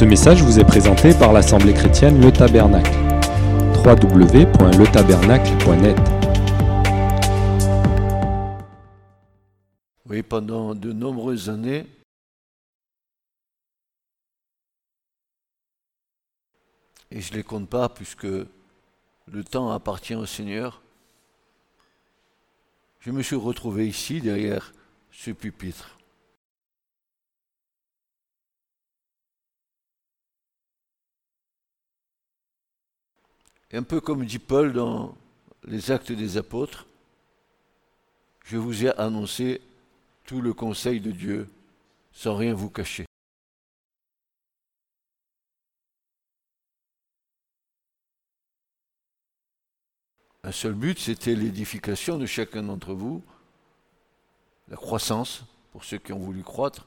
Ce message vous est présenté par l'Assemblée chrétienne Le Tabernacle. www.letabernacle.net Oui, pendant de nombreuses années, et je ne les compte pas puisque le temps appartient au Seigneur, je me suis retrouvé ici derrière ce pupitre. Et un peu comme dit Paul dans les actes des apôtres, je vous ai annoncé tout le conseil de Dieu sans rien vous cacher. Un seul but, c'était l'édification de chacun d'entre vous, la croissance pour ceux qui ont voulu croître,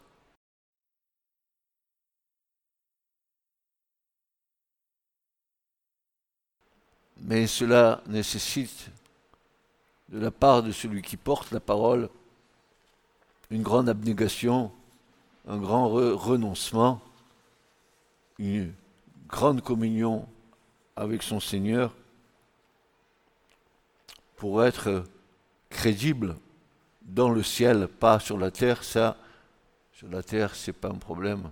mais cela nécessite de la part de celui qui porte la parole une grande abnégation, un grand renoncement, une grande communion avec son Seigneur pour être crédible dans le ciel, pas sur la terre. Ça, sur la terre, c'est pas un problème.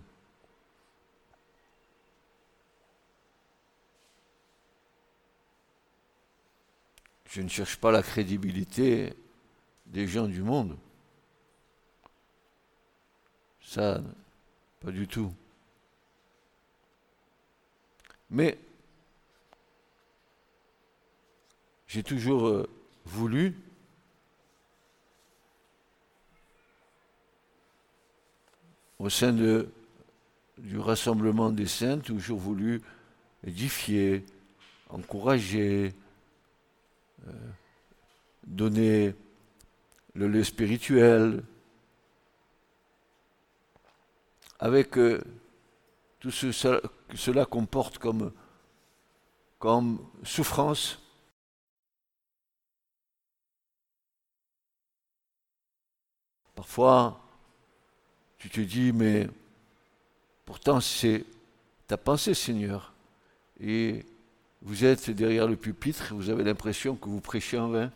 Je ne cherche pas la crédibilité des gens du monde. Ça, pas du tout. Mais j'ai toujours euh, voulu au sein du rassemblement des saints, toujours voulu édifier, encourager, donner le lait spirituel, avec euh, tout ce que cela comporte comme, comme souffrance. Parfois, tu te dis, mais pourtant c'est ta pensée, Seigneur. Et vous êtes derrière le pupitre, vous avez l'impression que vous prêchez en vain.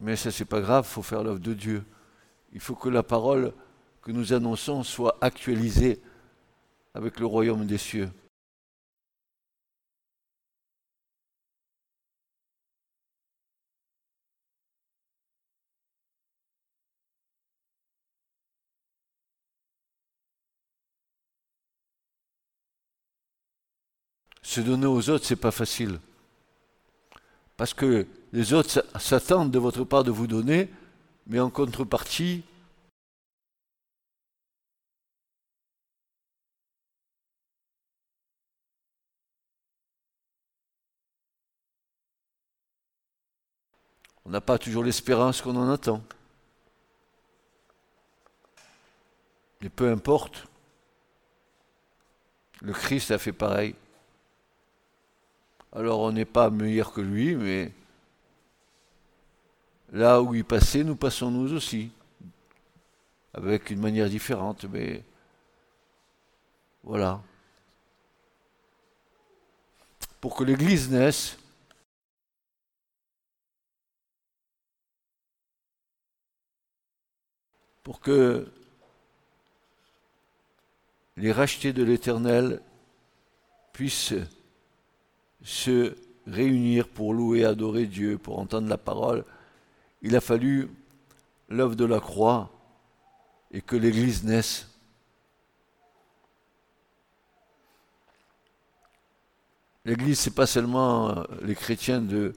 Mais ça, c'est pas grave, il faut faire l'œuvre de Dieu. Il faut que la parole que nous annonçons soit actualisée avec le royaume des cieux. Se donner aux autres, c'est pas facile. Parce que les autres s'attendent de votre part de vous donner, mais en contrepartie, on n'a pas toujours l'espérance qu'on en attend. Mais peu importe, le Christ a fait pareil. Alors on n'est pas meilleur que lui, mais là où il passait, nous passons nous aussi, avec une manière différente, mais voilà. Pour que l'Église naisse, pour que les rachetés de l'Éternel puissent se réunir pour louer, adorer Dieu, pour entendre la parole, il a fallu l'œuvre de la croix et que l'Église naisse. L'Église, c'est pas seulement euh, les chrétiens de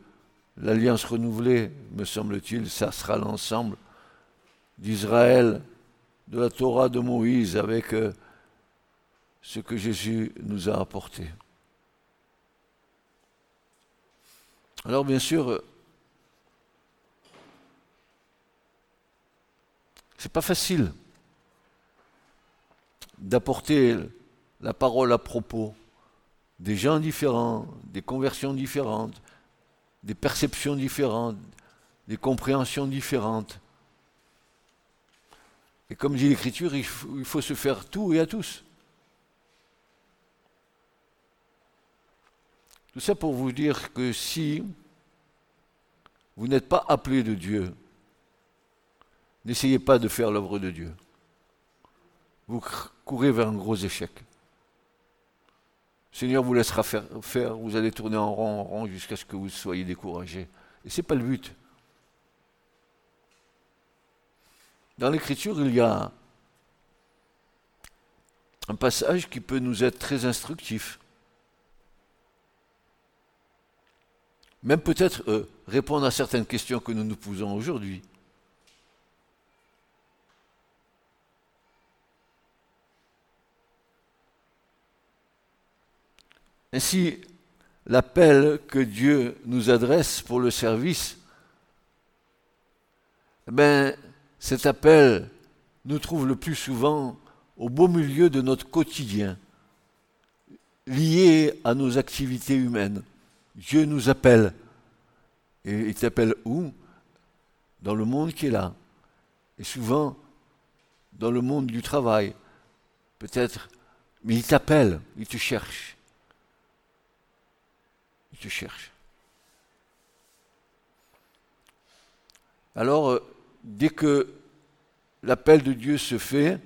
l'Alliance renouvelée, me semble-t-il, ça sera l'ensemble d'Israël, de la Torah de Moïse, avec euh, ce que Jésus nous a apporté. Alors bien sûr, euh, c'est pas facile d'apporter la parole à propos des gens différents, des conversions différentes, des perceptions différentes, des compréhensions différentes. Et comme dit l'Écriture, il faut, il faut se faire tout et à tous. Tout ça pour vous dire que si vous n'êtes pas appelé de Dieu, n'essayez pas de faire l'œuvre de Dieu. Vous courez vers un gros échec. Le Seigneur vous laissera faire, vous allez tourner en rond, en rond jusqu'à ce que vous soyez découragé. Et ce n'est pas le but. Dans l'Écriture, il y a un passage qui peut nous être très instructif. Même peut-être euh, répondre à certaines questions que nous nous posons aujourd'hui. Ainsi, l'appel que Dieu nous adresse pour le service, eh ben, cet appel nous trouve le plus souvent au beau milieu de notre quotidien, lié à nos activités humaines. Dieu nous appelle. Et il t'appelle où? Dans le monde qui est là. Et souvent, dans le monde du travail. Peut-être, mais il t'appelle, il te cherche. Il te cherche. Alors, euh, dès que l'appel de Dieu se fait,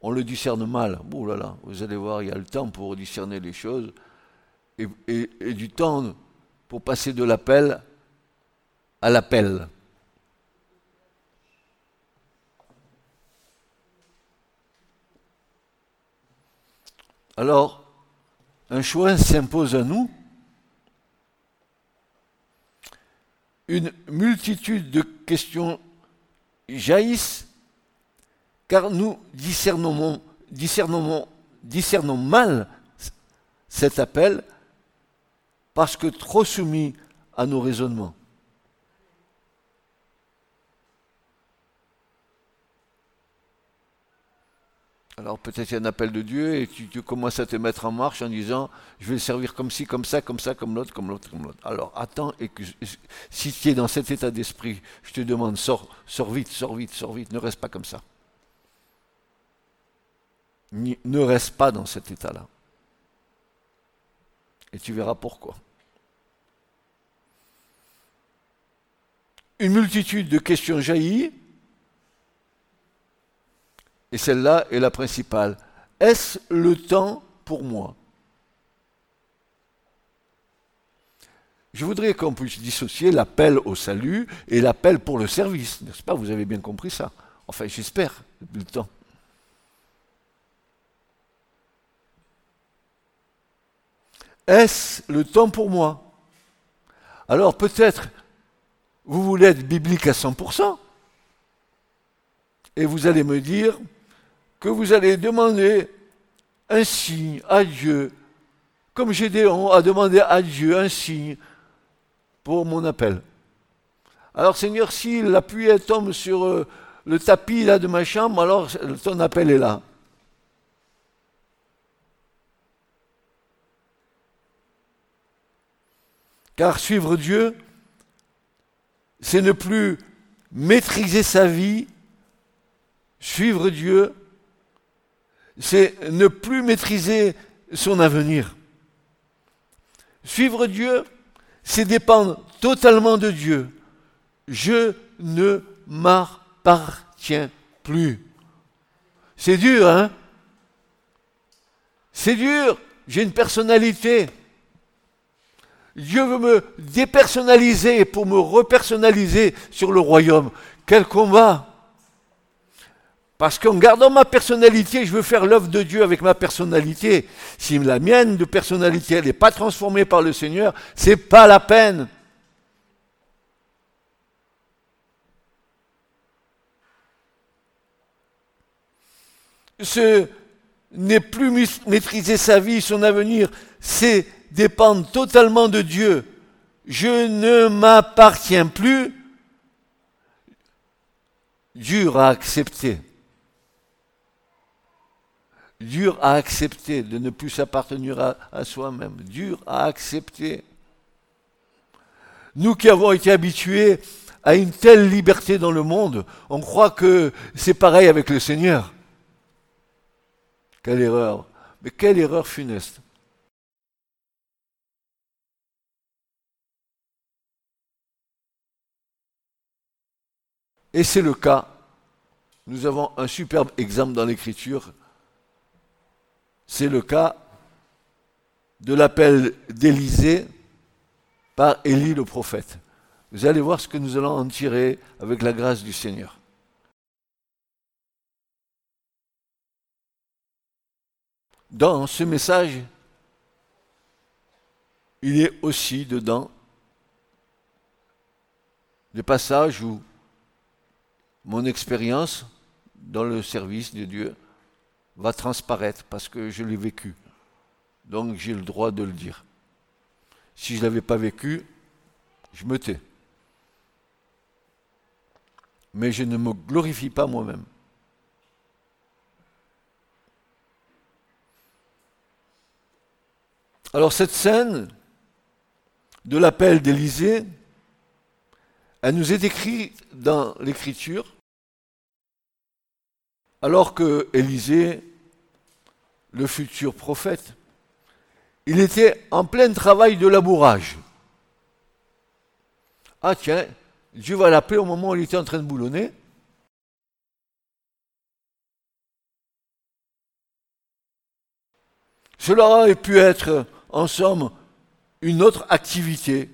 on le discerne mal. Oh là là, vous allez voir, il y a le temps pour discerner les choses et, du temps pour passer de l'appel à l'appel. Alors, un choix s'impose à nous. Une multitude de questions jaillissent car nous discernons, discernons mal cet appel parce que trop soumis à nos raisonnements. Alors peut-être il y a un appel de Dieu et tu, commences à te mettre en marche en disant je vais le servir comme ci, comme ça, comme ça, comme l'autre, comme l'autre, comme l'autre. Alors attends et que si tu es dans cet état d'esprit, je te demande sors, sors vite, sors vite, sors vite, ne reste pas comme ça. Ne reste pas dans cet état-là. Et tu verras pourquoi. Une multitude de questions jaillit, et celle-là est la principale. Est-ce le temps pour moi? Je voudrais qu'on puisse dissocier l'appel au salut et l'appel pour le service. N'est-ce pas? Vous avez bien compris ça. Enfin, j'espère, le temps. Est-ce le temps pour moi? Alors peut-être vous voulez être biblique à 100%, et vous allez me dire que vous allez demander un signe à Dieu, comme Gédéon a demandé à Dieu un signe pour mon appel. Alors Seigneur, si la pluie tombe sur euh, le tapis là de ma chambre, alors ton appel est là. Car suivre Dieu, c'est ne plus maîtriser sa vie. Suivre Dieu, c'est ne plus maîtriser son avenir. Suivre Dieu, c'est dépendre totalement de Dieu. Je ne m'appartiens plus. C'est dur, hein? C'est dur. J'ai une personnalité. Dieu veut me dépersonnaliser pour me repersonnaliser sur le royaume. Quel combat Parce qu'en gardant ma personnalité, je veux faire l'œuvre de Dieu avec ma personnalité. Si la mienne de personnalité n'est pas transformée par le Seigneur, c'est pas la peine. Ce n'est plus maîtriser sa vie, son avenir, c'est dépendent totalement de Dieu. Je ne m'appartiens plus. Dur à accepter. Dur à accepter de ne plus s'appartenir à, à soi-même. Dur à accepter. Nous qui avons été habitués a une telle liberté dans le monde, on croit que c'est pareil avec le Seigneur. Quelle erreur. Mais quelle erreur funeste. Et c'est le cas. Nous avons un superbe exemple dans l'Écriture. C'est le cas de l'appel d'Élisée par Élie le prophète. Vous allez voir ce que nous allons en tirer avec la grâce du Seigneur. Dans ce message, il est aussi dedans des passages où mon expérience dans le service de Dieu va transparaître parce que je l'ai vécu. Donc j'ai le droit de le dire. Si je ne l'avais pas vécu, je me tais. Mais je ne me glorifie pas moi-même. Alors cette scène de l'appel d'Élysée, elle nous est décrite dans l'Écriture, alors que Élisée, le futur prophète, il était en plein travail de labourage. Ah tiens, Dieu va l'appeler au moment où il était en train de boulonner. Cela aurait pu être, en somme, une autre activité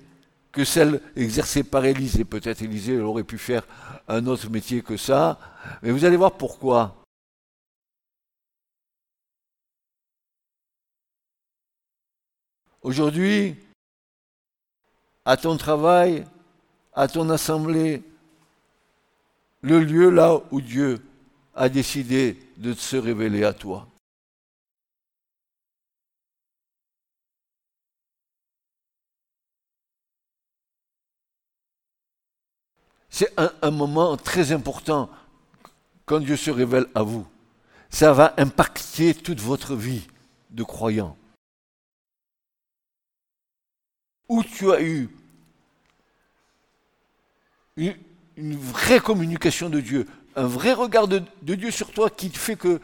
que celle exercée par Élisée. Peut-être Élisée aurait pu faire un autre métier que ça, mais vous allez voir pourquoi. Aujourd'hui, à ton travail, à ton assemblée, le lieu là où Dieu a décidé de se révéler à toi. C'est un, moment très important quand Dieu se révèle à vous. Ça va impacter toute votre vie de croyant. Où tu as eu une, vraie communication de Dieu, un vrai regard de, Dieu sur toi qui fait que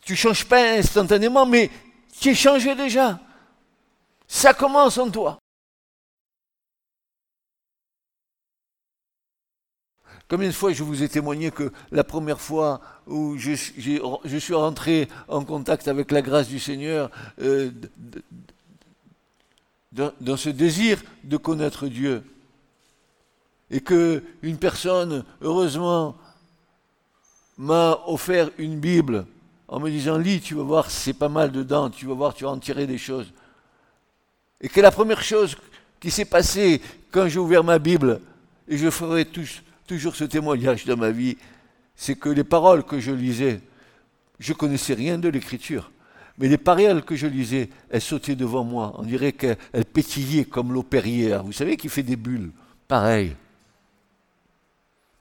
tu ne changes pas instantanément, mais tu es changé déjà. Ça commence en toi. Combien de fois je vous ai témoigné que la première fois où je, suis rentré en contact avec la grâce du Seigneur, euh, dans, ce désir de connaître Dieu, et que une personne, heureusement, m'a offert une Bible en me disant lis, tu vas voir, c'est pas mal dedans, tu vas voir, tu vas en tirer des choses. Et que la première chose qui s'est passée quand j'ai ouvert ma Bible, et je ferai tous toujours ce témoignage dans ma vie, c'est que les paroles que je lisais, je connaissais rien de l'écriture. Mais les paroles que je lisais, elles sautaient devant moi. On dirait qu'elles pétillaient comme l'eau perrière. Vous savez qui fait des bulles Pareil.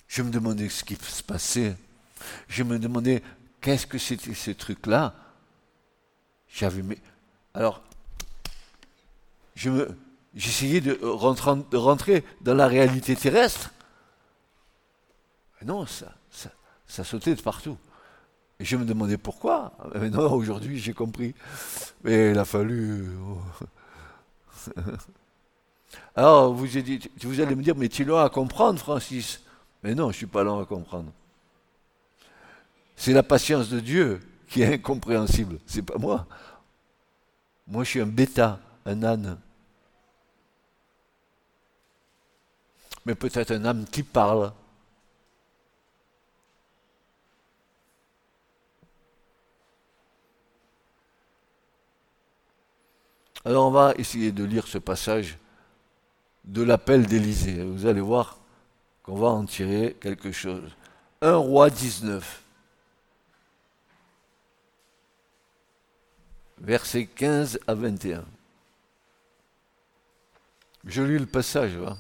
Je me demandais ce qui se passait. Je me demandais qu'est-ce que c'était ce truc-là. J'avais. Alors, je me, j'essayais de rentrer dans la réalité terrestre non, ça, ça, sautait de partout. Et je me demandais pourquoi. Mais non, aujourd'hui, j'ai compris. Mais il a fallu. Oh. Alors, vous, allez me dire, mais tu es lent à comprendre, Francis. Mais non, je ne suis pas lent à comprendre. C'est la patience de Dieu qui est incompréhensible. C'est pas moi. Moi, je suis un bêta, un âne. Mais peut-être un âme qui parle. Alors on va essayer de lire ce passage de l'appel d'Élysée. Vous allez voir qu'on va en tirer quelque chose. 1 roi 19. Versets 15 à 21. Je lis le passage. Hein.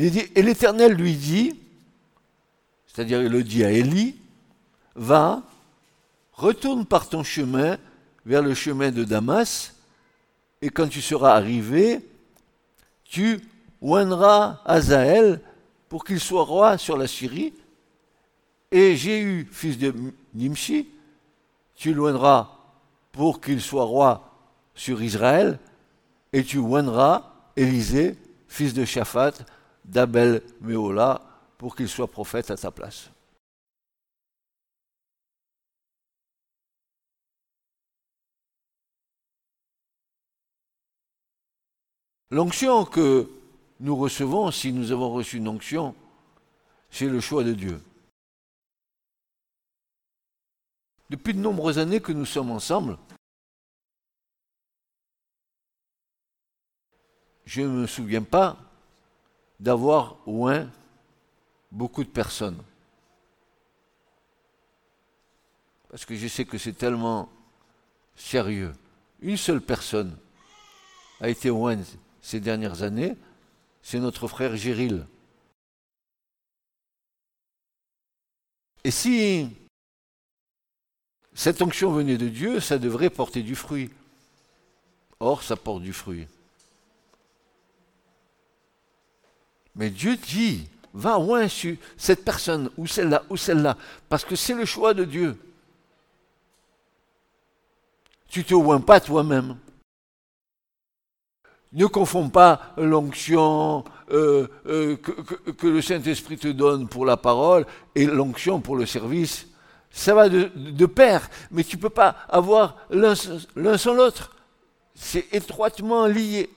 Et l'Éternel lui dit, c'est-à-dire il le dit à Élie, va, retourne par ton chemin vers le chemin de Damas, et quand tu seras arrivé, tu oindras Azaël pour qu'il soit roi sur la Syrie, et Jéhu, fils de Nimshi, tu loindras pour qu'il soit roi sur Israël, et tu oindras Élisée, fils de Shaphat, d'Abel Méola, pour qu'il soit prophète à ta place. L'onction que nous recevons, si nous avons reçu une onction, c'est le choix de Dieu. Depuis de nombreuses années que nous sommes ensemble, je ne me souviens pas d'avoir oint beaucoup de personnes. Parce que je sais que c'est tellement sérieux. Une seule personne a été ointe ces dernières années, c'est notre frère Géril. Et si cette onction venait de Dieu, ça devrait porter du fruit. Or, ça porte du fruit. Mais Dieu dit, va oint sur cette personne, ou celle-là, ou celle-là, parce que c'est le choix de Dieu. Tu te oins pas toi-même. Ne confonds pas l'onction euh, euh, que, le Saint-Esprit te donne pour la parole et l'onction pour le service. Ça va de pair, mais tu ne peux pas avoir l'un sans l'autre. C'est étroitement lié.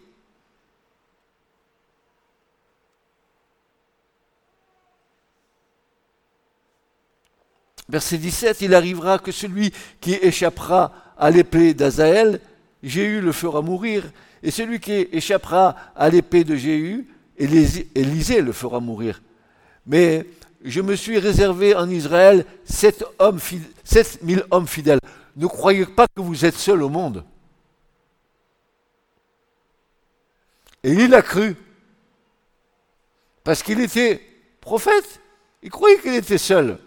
Verset 17, il arrivera que celui qui échappera à l'épée d'Azaël, Jéhu le fera mourir, et celui qui échappera à l'épée de Jéhu, Élisée le fera mourir. Mais je me suis réservé en Israël sept, hommes, mille hommes fidèles. Ne croyez pas que vous êtes seul au monde. Et il a cru. Parce qu'il était prophète. Il croyait qu'il était seul.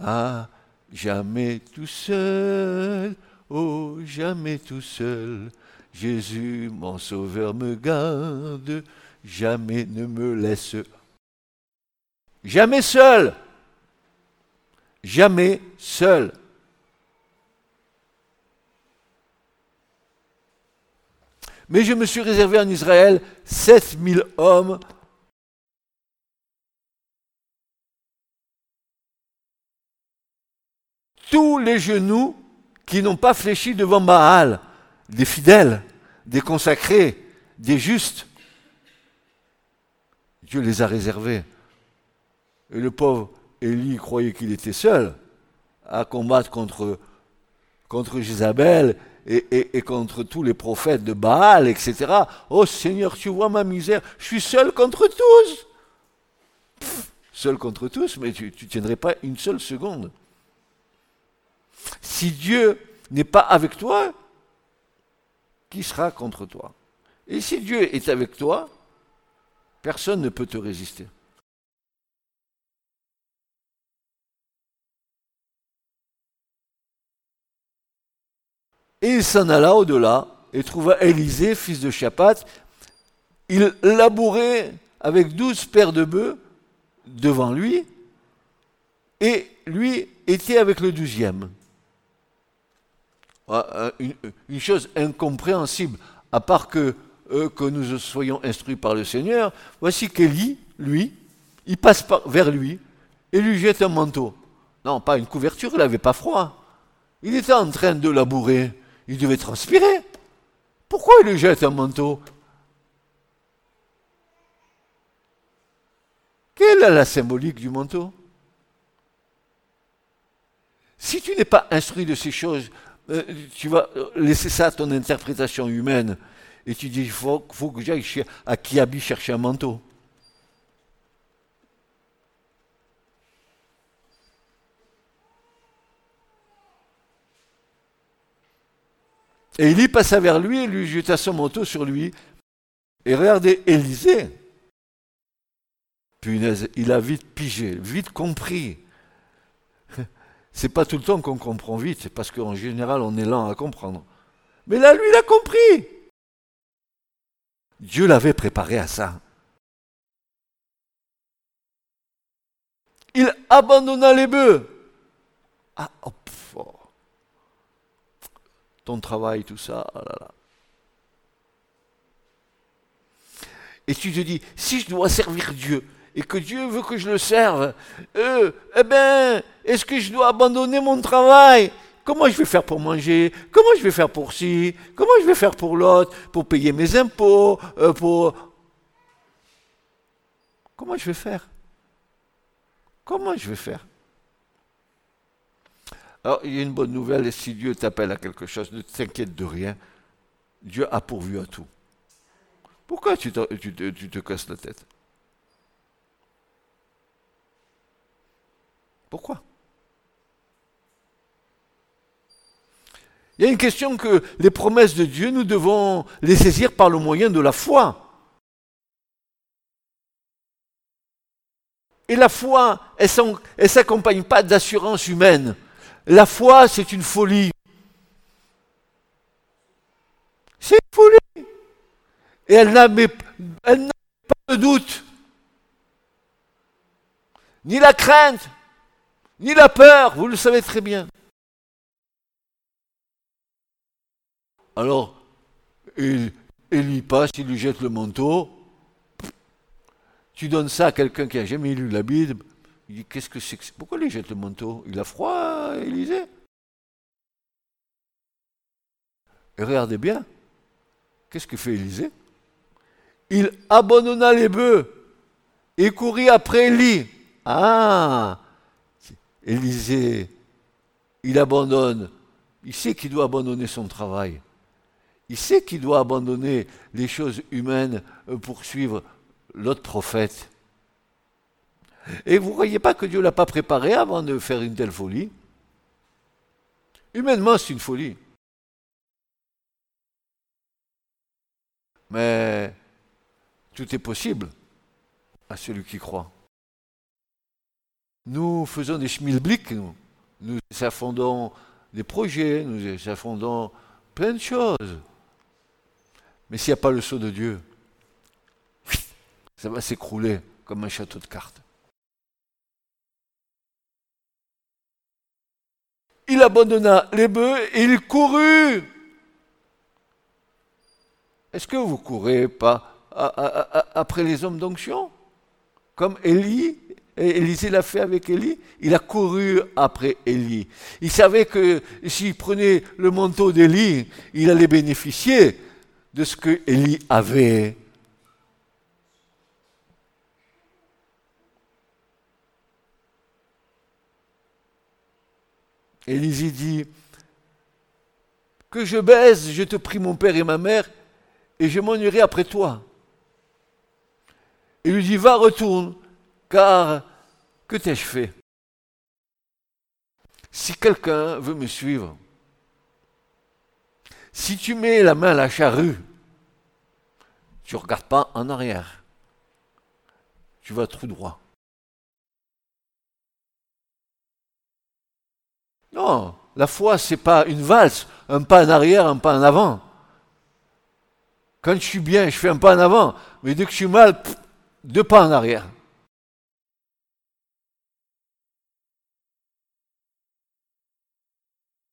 Ah, jamais tout seul, oh, jamais tout seul. Jésus, mon sauveur, me garde, jamais ne me laisse. Jamais seul. Jamais seul. Mais je me suis réservé en Israël 7000 hommes tous les genoux qui n'ont pas fléchi devant Baal, des fidèles, des consacrés, des justes. Dieu les a réservés. Et le pauvre Élie croyait qu'il était seul à combattre contre, contre Jézabel et, contre tous les prophètes de Baal, etc. Oh Seigneur, tu vois ma misère, je suis seul contre tous. seul contre tous, mais tu ne tiendrais pas une seule seconde. Si Dieu n'est pas avec toi, qui sera contre toi? Et si Dieu est avec toi, personne ne peut te résister. Et il s'en alla au-delà et trouva Élisée, fils de Chapat. Il labourait avec douze paires de bœufs devant lui, et lui était avec le douzième. Euh, une, chose incompréhensible, à part que, euh, que nous soyons instruits par le Seigneur, voici qu'Élie, lui, il passe vers lui et lui jette un manteau. Non, pas une couverture, il n'avait pas froid. Il était en train de labourer, il devait transpirer. Pourquoi il lui jette un manteau? Quelle est la symbolique du manteau? Si tu n'es pas instruit de ces choses, euh, tu vas laisser ça à ton interprétation humaine. Et tu dis, il faut, que j'aille à Kiabi chercher un manteau. Et y passa vers lui et lui jeta son manteau sur lui. Et regardez, Élisée, Punaise, il a vite pigé, vite compris. C'est pas tout le temps qu'on comprend vite, c'est parce qu'en général on est lent à comprendre. Mais là, lui, il a compris. Dieu l'avait préparé à ça. Il abandonna les bœufs. Ah, oh, ton travail, tout ça, oh là là. Et tu te dis, si je dois servir Dieu et que Dieu veut que je le serve, eh bien, est-ce que je dois abandonner mon travail? Comment je vais faire pour manger? Comment je vais faire pour ci? Comment je vais faire pour l'autre? Pour payer mes impôts? Euh, Pour... Comment je vais faire? Comment je vais faire? Alors, il y a une bonne nouvelle, si Dieu t'appelle à quelque chose, ne t'inquiète de rien. Dieu a pourvu à tout. Pourquoi tu te casses la tête? Pourquoi? Il y a une question que les promesses de Dieu, nous devons les saisir par le moyen de la foi. Et la foi, elle ne s'accompagne pas d'assurance humaine. La foi, c'est une folie. C'est une folie. Et elle n'a pas de doute, ni la crainte, ni la peur, vous le savez très bien. Alors, il, passe, il lui jette le manteau. Tu donnes ça à quelqu'un qui n'a jamais lu la Bible. Il dit Qu'est-ce que c'est que Pourquoi il lui jette le manteau? Il a froid, Élisée Et regardez bien. Qu'est-ce que fait Élisée? Il abandonna les bœufs et courut après Élie. Ah Élisée, il abandonne. Il sait qu'il doit abandonner son travail. Il sait qu'il doit abandonner les choses humaines pour suivre l'autre prophète. Et vous ne croyez pas que Dieu ne l'a pas préparé avant de faire une telle folie? Humainement, c'est une folie. Mais tout est possible à celui qui croit. Nous faisons des schmilblick, nous. Affondons des projets, nous affondons plein de choses. Mais s'il n'y a pas le sceau de Dieu, ça va s'écrouler comme un château de cartes. Il abandonna les bœufs et il courut. Est-ce que vous courez pas après les hommes d'onction Comme Élie, Élisée l'a fait avec Élie, il a couru après Élie. Il savait que s'il prenait le manteau d'Élie, il allait bénéficier de ce que Élie avait. Élisée dit, que je baise, je te prie mon père et ma mère, et je m'en irai après toi. Il lui dit, va, retourne, car que t'ai-je fait? Si quelqu'un veut me suivre, si tu mets la main à la charrue, tu ne regardes pas en arrière. Tu vas tout droit. Non, la foi, ce n'est pas une valse, un pas en arrière, un pas en avant. Quand je suis bien, je fais un pas en avant, mais dès que je suis mal, deux pas en arrière.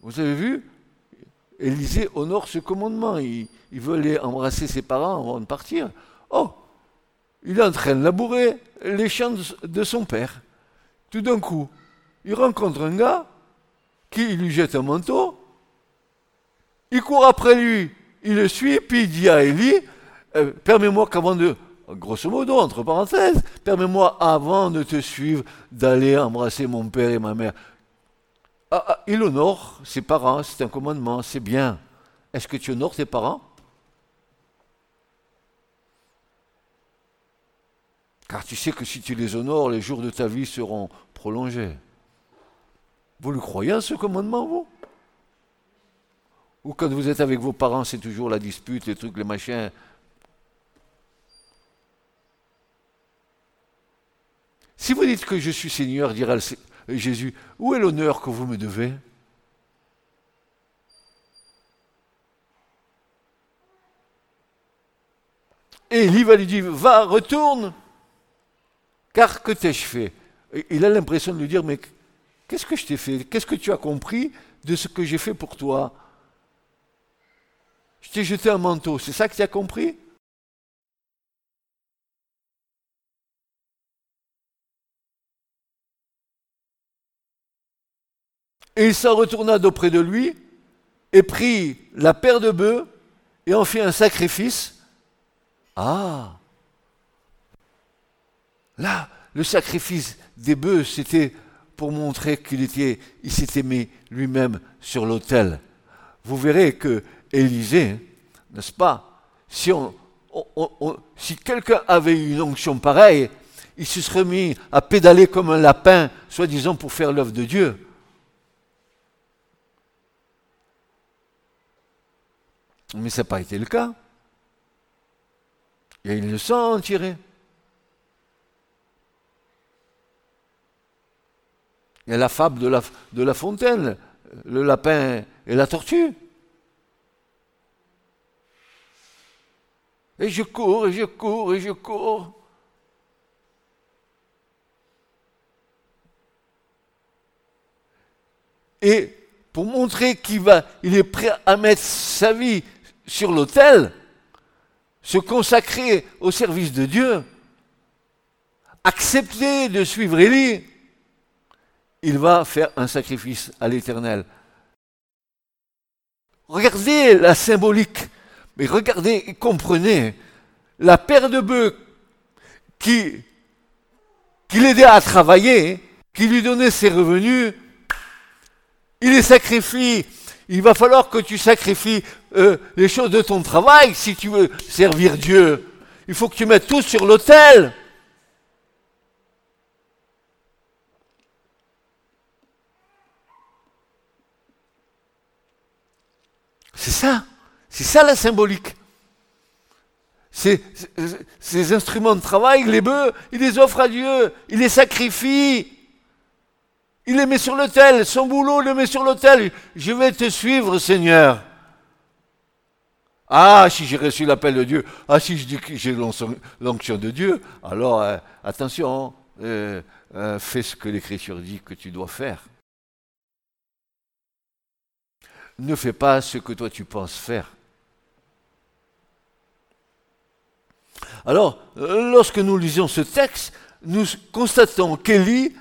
Vous avez vu? Élisée honore ce commandement. Il, veut aller embrasser ses parents avant de partir. Oh, il est en train de labourer les champs de son père. Tout d'un coup, il rencontre un gars qui lui jette un manteau. Il court après lui, il le suit, puis il dit à Élie euh, Permets-moi qu'avant de. Grosso modo, entre parenthèses, permets-moi avant de te suivre d'aller embrasser mon père et ma mère. Ah, ah, il honore ses parents, c'est un commandement, c'est bien. Est-ce que tu honores tes parents? Car tu sais que si tu les honores, les jours de ta vie seront prolongés. Vous le croyez en ce commandement, vous? Ou quand vous êtes avec vos parents, c'est toujours la dispute, les trucs, les machins Si vous dites que je suis Seigneur, dira Jésus, où est l'honneur que vous me devez? Et Élie va lui dire, va, retourne, car que t'ai-je fait? Il a l'impression de lui dire, mais qu'est-ce que je t'ai fait? Qu'est-ce que tu as compris de ce que j'ai fait pour toi? Je t'ai jeté un manteau, c'est ça que tu as compris? Et il s'en retourna d'auprès de lui et prit la paire de bœufs et en fit un sacrifice. Ah Là, le sacrifice des bœufs, c'était pour montrer qu'il était, il s'était mis lui-même sur l'autel. Vous verrez que Élisée, n'est-ce pas, si, si quelqu'un avait une onction pareille, il se serait mis à pédaler comme un lapin, soi-disant pour faire l'œuvre de Dieu. Mais ça n'a pas été le cas. Il y a une leçon à tirer. Il y a la fable de la, de la fontaine, le lapin et la tortue. Et je cours, et je cours, et je cours. Et pour montrer qu'il va, il est prêt à mettre sa vie sur l'autel, se consacrer au service de Dieu, accepter de suivre Élie, il va faire un sacrifice à l'Éternel. Regardez la symbolique, mais regardez et comprenez la paire de bœufs qui, qui l'aidait à travailler, qui lui donnait ses revenus, il les sacrifie il va falloir que tu sacrifies euh, les choses de ton travail si tu veux servir Dieu. Il faut que tu mettes tout sur l'autel. C'est ça, c'est ça la symbolique. Ces, ces instruments de travail, les bœufs, il les offre à Dieu, il les sacrifie. Il les met sur l'autel, son boulot le met sur l'autel. Je vais te suivre, Seigneur. Ah, si j'ai reçu l'appel de Dieu, ah, si je dis que j'ai l'onction de Dieu, alors euh, attention, euh, euh, fais ce que l'Écriture dit que tu dois faire. Ne fais pas ce que toi tu penses faire. Alors, lorsque nous lisons ce texte, nous constatons qu'Élie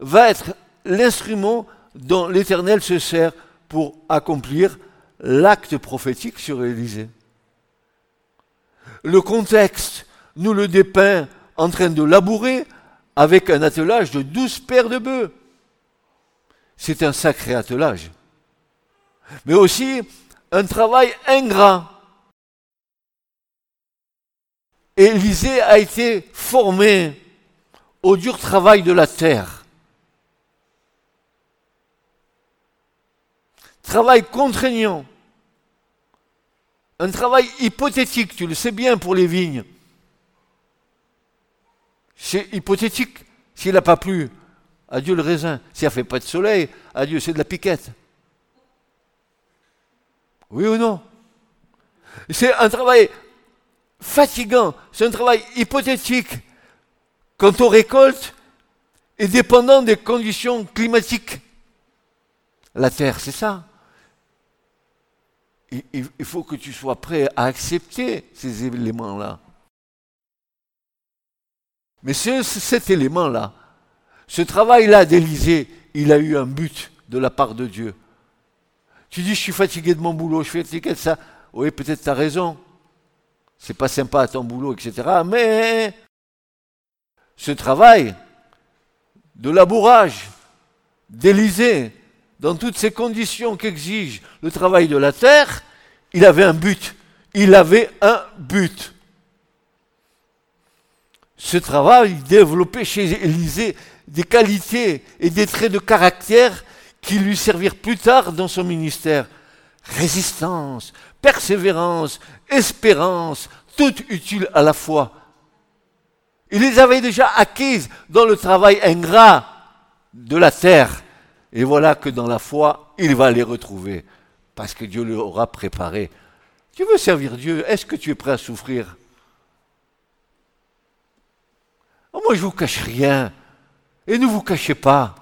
va être l'instrument dont l'Éternel se sert pour accomplir l'acte prophétique sur Élisée. Le contexte nous le dépeint en train de labourer avec un attelage de douze paires de bœufs. C'est un sacré attelage. Mais aussi un travail ingrat. Élisée a été formé au dur travail de la terre. Travail contraignant. Un travail hypothétique, tu le sais bien pour les vignes. C'est hypothétique s'il n'a pas plu. Adieu le raisin. S'il n'y a fait pas de soleil, adieu, c'est de la piquette. Oui ou non? C'est un travail fatigant, c'est un travail hypothétique. Quand on récolte, et dépendant des conditions climatiques. La terre, c'est ça il faut que tu sois prêt à accepter ces éléments-là. Mais cet élément-là, ce travail-là d'Élysée, il a eu un but de la part de Dieu. Tu dis, je suis fatigué de mon boulot, je suis fatigué de ça. Oui, peut-être tu as raison. C'est pas sympa ton boulot, etc. Mais ce travail de labourage d'Élysée, dans toutes ces conditions qu'exige le travail de la terre, il avait un but. Il avait un but. Ce travail développait chez Élisée des qualités et des traits de caractère qui lui servirent plus tard dans son ministère. Résistance, persévérance, espérance, tout utile à la fois. Il les avait déjà acquises dans le travail ingrat de la terre. Et voilà que dans la foi, il va les retrouver. Parce que Dieu l'aura préparé. Tu veux servir Dieu Est-ce que tu es prêt à souffrir? Oh, Moi, je ne vous cache rien. Et ne vous cachez pas.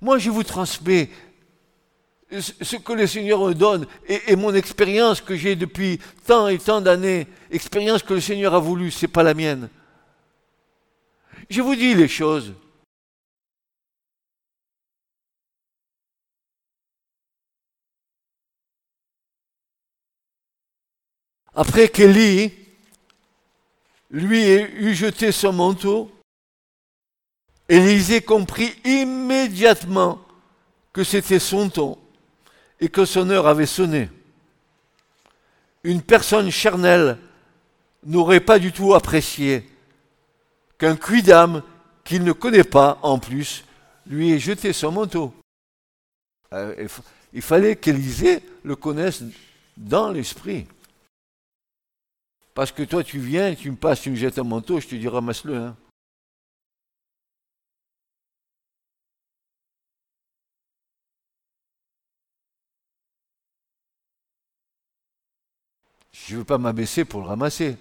Moi, je vous transmets ce que le Seigneur me donne et, mon expérience que j'ai depuis tant et tant d'années, expérience que le Seigneur a voulu, ce n'est pas la mienne. Je vous dis les choses. Après qu'Élie lui ait jeté son manteau, Élisée comprit immédiatement que c'était son ton et que son heure avait sonné. Une personne charnelle n'aurait pas du tout apprécié qu'un cuidam qu'il ne connaît pas en plus lui ait jeté son manteau. Euh, il fallait qu'Élisée le connaisse dans l'esprit. Parce que toi, tu viens, tu me passes, tu me jettes un manteau, je te dis ramasse-le. Hein. Je ne veux pas m'abaisser pour le ramasser.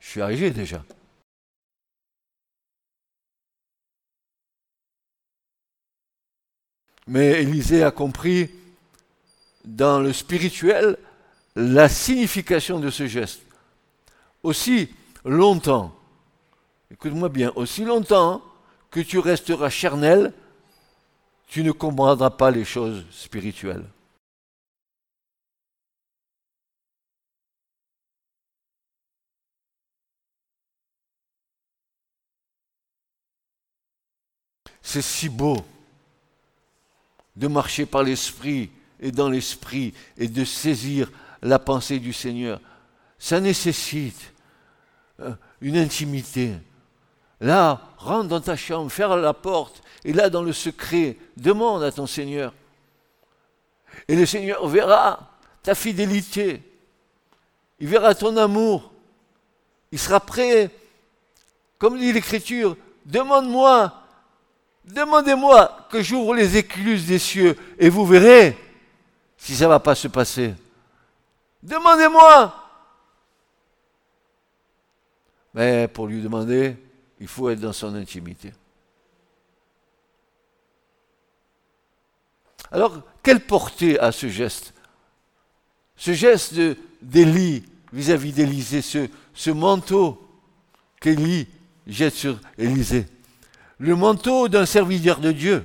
Je suis âgé déjà. Mais Élisée a compris dans le spirituel la signification de ce geste. Aussi longtemps, écoute-moi bien, aussi longtemps que tu resteras charnel, tu ne comprendras pas les choses spirituelles. C'est si beau de marcher par l'esprit et dans l'esprit et de saisir la pensée du Seigneur. Ça nécessite euh, une intimité. Là, rentre dans ta chambre, ferme la porte, et là, dans le secret, demande à ton Seigneur. Et le Seigneur verra ta fidélité. Il verra ton amour. Il sera prêt. Comme dit l'Écriture, demande-moi Demandez-moi que j'ouvre les écluses des cieux et vous verrez si ça ne va pas se passer. Demandez-moi. Mais pour lui demander, il faut être dans son intimité. Alors, quelle portée a ce geste? Ce geste d'Élie vis-à-vis d'Élisée, ce, ce manteau qu'Élie jette sur Élisée le manteau d'un serviteur de Dieu.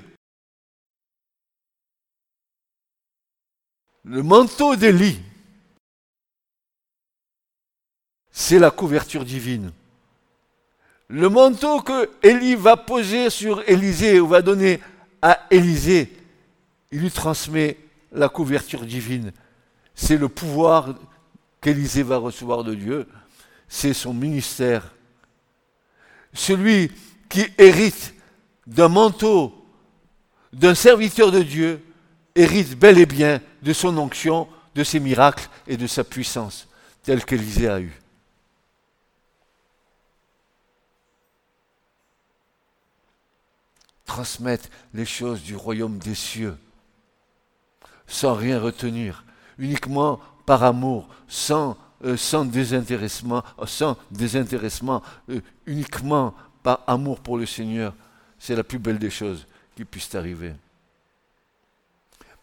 Le manteau d'Élie, c'est la couverture divine. Le manteau que Élie va poser sur Élisée ou va donner à Élisée, il lui transmet la couverture divine. C'est le pouvoir qu'Élisée va recevoir de Dieu. C'est son ministère. Celui qui hérite d'un manteau d'un serviteur de Dieu hérite bel et bien de son onction, de ses miracles et de sa puissance, telle qu'Élisée a eu. Transmettre les choses du royaume des cieux, sans rien retenir, uniquement par amour, sans, euh, désintéressement, sans désintéressement, euh, uniquement par amour pour le Seigneur, c'est la plus belle des choses qui puissent t'arriver.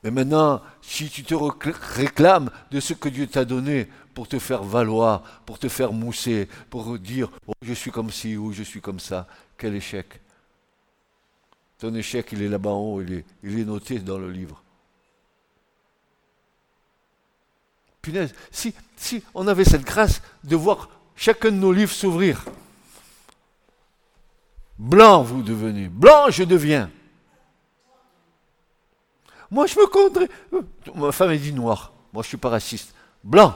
Mais maintenant, si tu te réclames de ce que Dieu t'a donné pour te faire valoir, pour te faire mousser, pour dire oh, je suis comme ci ou je suis comme ça, quel échec. Ton échec, il est là-bas en haut, il est, il est noté dans le livre. Punaise, si, si on avait cette grâce de voir chacun de nos livres s'ouvrir, Blanc vous devenez. Blanc je deviens. Moi je me compterai. Ma femme est dit noir. Moi je ne suis pas raciste. Blanc.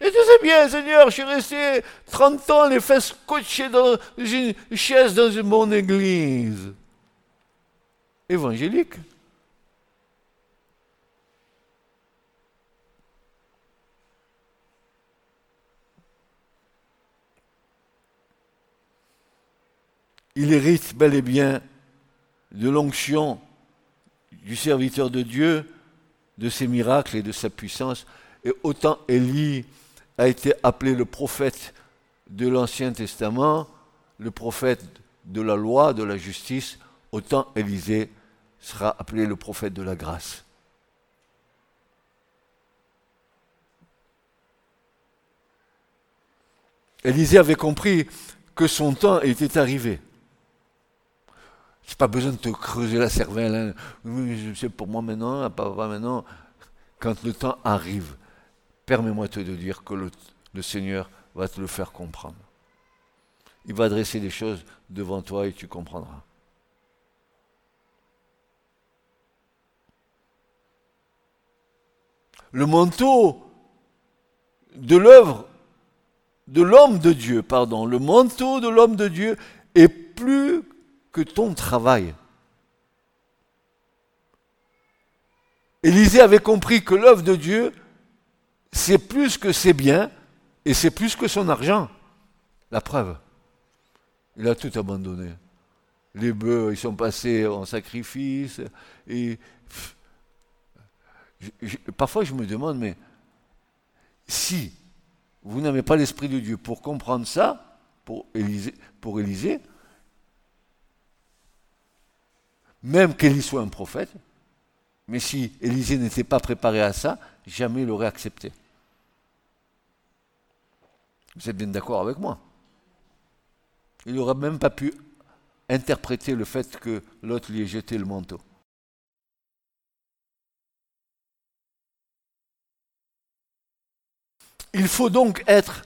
Et tu sais bien, Seigneur, je suis resté 30 ans les fesses scotchées dans une chaise dans bonne église. Évangélique. Il hérite bel et bien de l'onction du serviteur de Dieu, de ses miracles et de sa puissance. Et autant Élie a été appelé le prophète de l'Ancien Testament, le prophète de la loi, de la justice, autant Élisée sera appelé le prophète de la grâce. Élisée avait compris que son temps était arrivé. N'ai pas besoin de te creuser la cervelle. Hein. C'est pour moi maintenant, pas maintenant. Quand le temps arrive, permets-moi de dire que le, Seigneur va te le faire comprendre. Il va dresser des choses devant toi et tu comprendras. Le manteau de l'œuvre de l'homme de Dieu, pardon, le manteau de l'homme de Dieu est plus que ton travail. Élisée avait compris que l'œuvre de Dieu c'est plus que ses biens et c'est plus que son argent. La preuve, il a tout abandonné. Les bœufs, ils sont passés en sacrifice. Et parfois, je me demande, mais si vous n'avez pas l'Esprit de Dieu pour comprendre ça, pour Élisée, pour Élisée même qu'Élie soit un prophète, mais si Élisée n'était pas préparé à ça, jamais il l'aurait accepté. Vous êtes bien d'accord avec moi? Il n'aurait même pas pu interpréter le fait que l'autre lui ait jeté le manteau. Il faut donc être,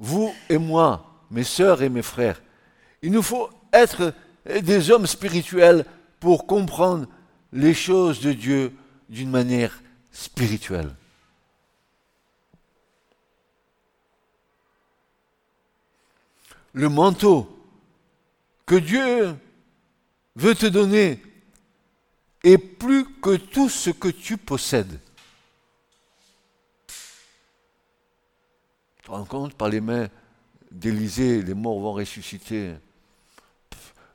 vous et moi, mes sœurs et mes frères, il nous faut être des hommes spirituels pour comprendre les choses de Dieu d'une manière spirituelle. Le manteau que Dieu veut te donner est plus que tout ce que tu possèdes. Tu te rends compte, par les mains d'Élisée, les morts vont ressusciter.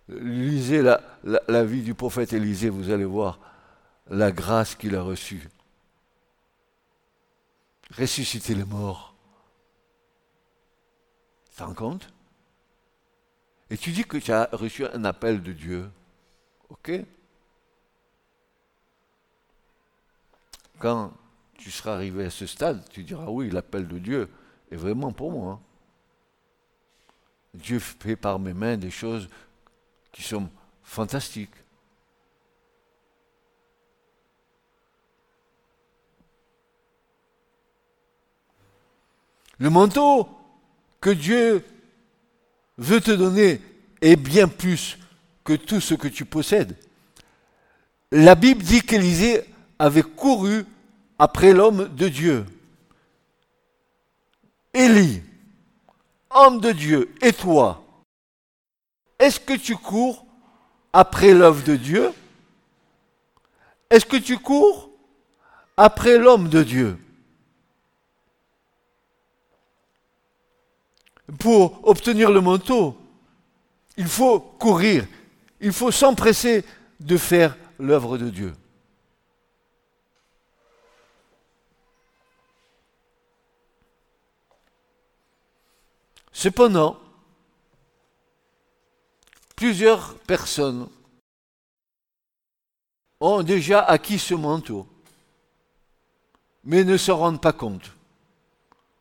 Lisez la, vie du prophète Élisée, vous allez voir la grâce qu'il a reçue. Ressusciter les morts. Tu te rends compte? Et tu dis que tu as reçu un appel de Dieu. Ok? Quand tu seras arrivé à ce stade, tu diras oui, l'appel de Dieu est vraiment pour moi. Dieu fait par mes mains des choses qui sont fantastiques. Le manteau que Dieu veut te donner est bien plus que tout ce que tu possèdes. La Bible dit qu'Élisée avait couru après l'homme de Dieu. Élie, homme de Dieu, et toi, est-ce que tu cours après l'œuvre de Dieu? Est-ce que tu cours après l'homme de Dieu? Pour obtenir le manteau, il faut courir, il faut s'empresser de faire l'œuvre de Dieu. Cependant, plusieurs personnes ont déjà acquis ce manteau, mais ne s'en rendent pas compte,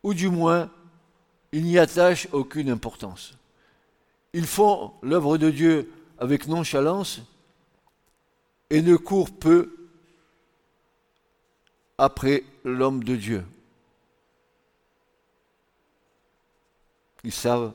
ou du moins, ils n'y attachent aucune importance. Ils font l'œuvre de Dieu avec nonchalance et ne courent peu après l'homme de Dieu. Ils savent